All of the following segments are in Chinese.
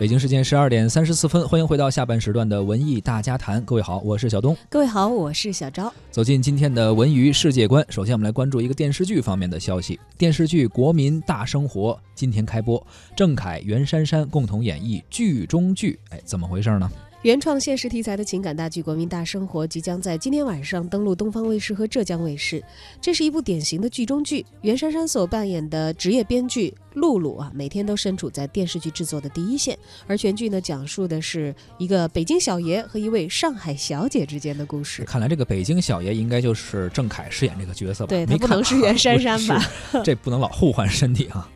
北京时间十二点三十四分，欢迎回到下半时段的文艺大家谈。各位好，我是小东。各位好，我是小昭。走进今天的文娱世界观，首先我们来关注一个电视剧方面的消息。电视剧《国民大生活》今天开播，郑恺、袁姗姗共同演绎剧中剧。哎，怎么回事呢？原创现实题材的情感大剧《国民大生活》即将在今天晚上登陆东方卫视和浙江卫视。这是一部典型的剧中剧。袁姗姗所扮演的职业编剧露露啊，每天都身处在电视剧制作的第一线。而全剧呢，讲述的是一个北京小爷和一位上海小姐之间的故事。看来这个北京小爷应该就是郑恺饰演这个角色吧？对他不能是袁姗姗吧？这不能老互换身体啊！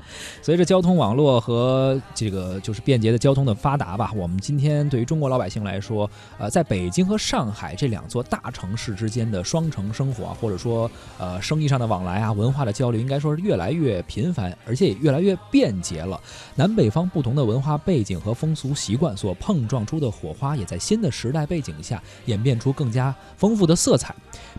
随着交通网络和这个就是便捷的交通的发达吧，我们今天对于中国老百姓来说，呃，在北京和上海这两座大城市之间的双城生活啊，或者说呃生意上的往来啊，文化的交流，应该说是越来越频繁，而且也越来越越便捷了。南北方不同的文化背景和风俗习惯所碰撞出的火花，也在新的时代背景下演变出更加丰富的色彩。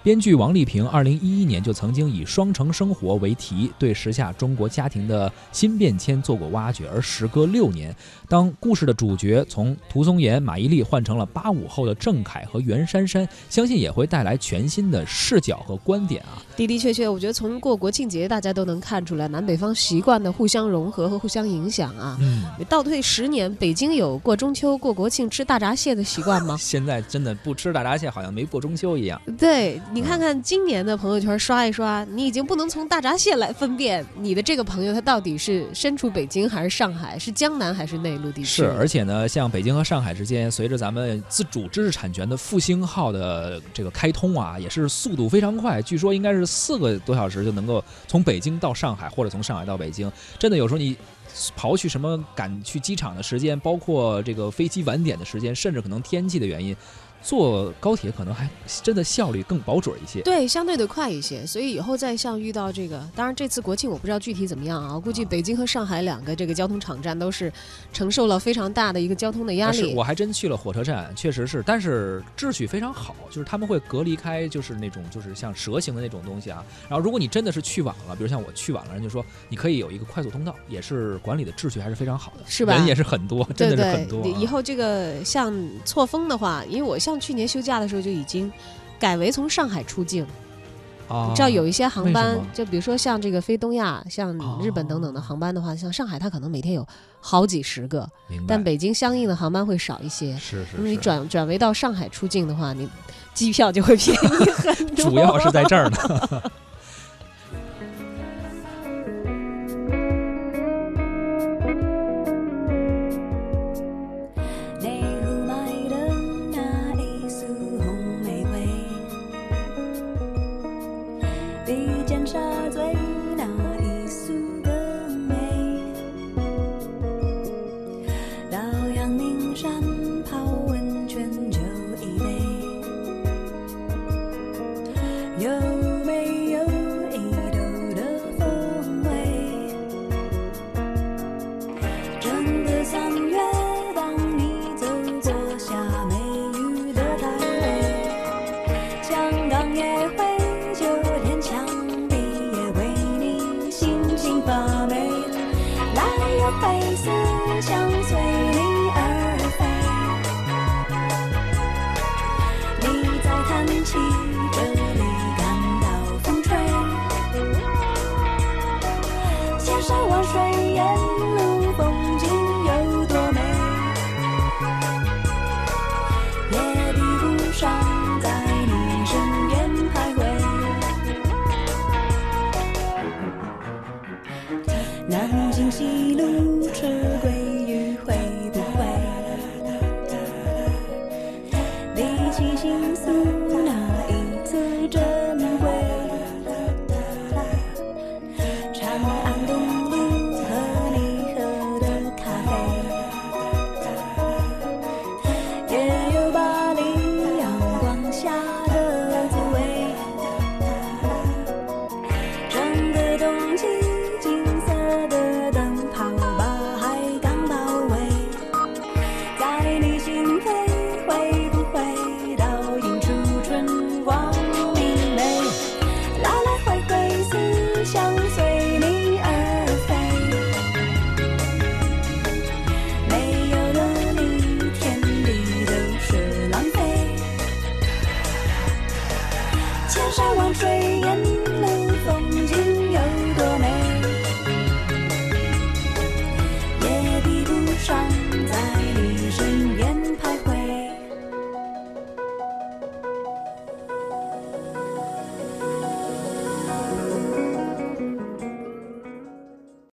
编剧王丽萍二零一一年就曾经以“双城生活”为题，对时下中国家庭的新变迁做过挖掘。而时隔六年，当故事的主角从涂松岩、马伊琍换成了八五后的郑恺和袁姗姗，相信也会带来全新的视角和观点啊！的的确确，我觉得从过国庆节，大家都能看出来南北方习惯的互相融合和互相影响啊。嗯，倒退十年，北京有过中秋、过国庆吃大闸蟹的习惯吗？现在真的不吃大闸蟹，好像没过中秋一样。对。你看看今年的朋友圈刷一刷，你已经不能从大闸蟹来分辨你的这个朋友他到底是身处北京还是上海，是江南还是内陆地区。是，而且呢，像北京和上海之间，随着咱们自主知识产权的复兴号的这个开通啊，也是速度非常快。据说应该是四个多小时就能够从北京到上海，或者从上海到北京。真的有时候你刨去什么赶去机场的时间，包括这个飞机晚点的时间，甚至可能天气的原因。坐高铁可能还真的效率更保准一些，对，相对的快一些。所以以后再像遇到这个，当然这次国庆我不知道具体怎么样啊，估计北京和上海两个这个交通场站都是承受了非常大的一个交通的压力。我还真去了火车站，确实是，但是秩序非常好，就是他们会隔离开，就是那种就是像蛇形的那种东西啊。然后如果你真的是去晚了，比如像我去晚了，人就说你可以有一个快速通道，也是管理的秩序还是非常好的，是吧？人也是很多，真的是很多。以后这个像错峰的话，因为我像。去年休假的时候就已经改为从上海出境，你知道有一些航班，就比如说像这个飞东亚、像日本等等的航班的话，像上海它可能每天有好几十个，但北京相应的航班会少一些。是是，你转转为到上海出境的话，你机票就会便宜很多。主要是在这儿呢。我会死相随。千山万水。